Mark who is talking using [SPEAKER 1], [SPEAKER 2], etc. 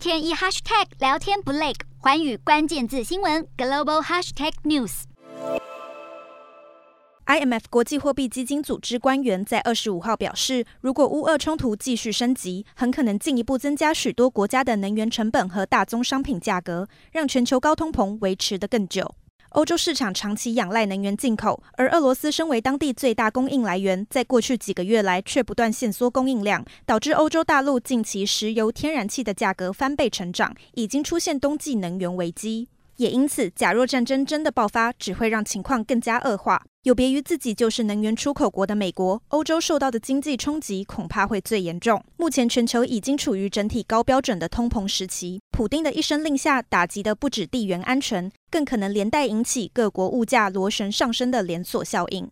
[SPEAKER 1] 天一 hashtag 聊天不累，环宇关键字新闻 global hashtag news。
[SPEAKER 2] IMF 国际货币基金组织官员在二十五号表示，如果乌俄冲突继续升级，很可能进一步增加许多国家的能源成本和大宗商品价格，让全球高通膨维持得更久。欧洲市场长期仰赖能源进口，而俄罗斯身为当地最大供应来源，在过去几个月来却不断限缩供应量，导致欧洲大陆近期石油、天然气的价格翻倍成长，已经出现冬季能源危机。也因此，假若战争真的爆发，只会让情况更加恶化。有别于自己就是能源出口国的美国，欧洲受到的经济冲击恐怕会最严重。目前全球已经处于整体高标准的通膨时期，普丁的一声令下，打击的不止地缘安全，更可能连带引起各国物价螺旋上升的连锁效应。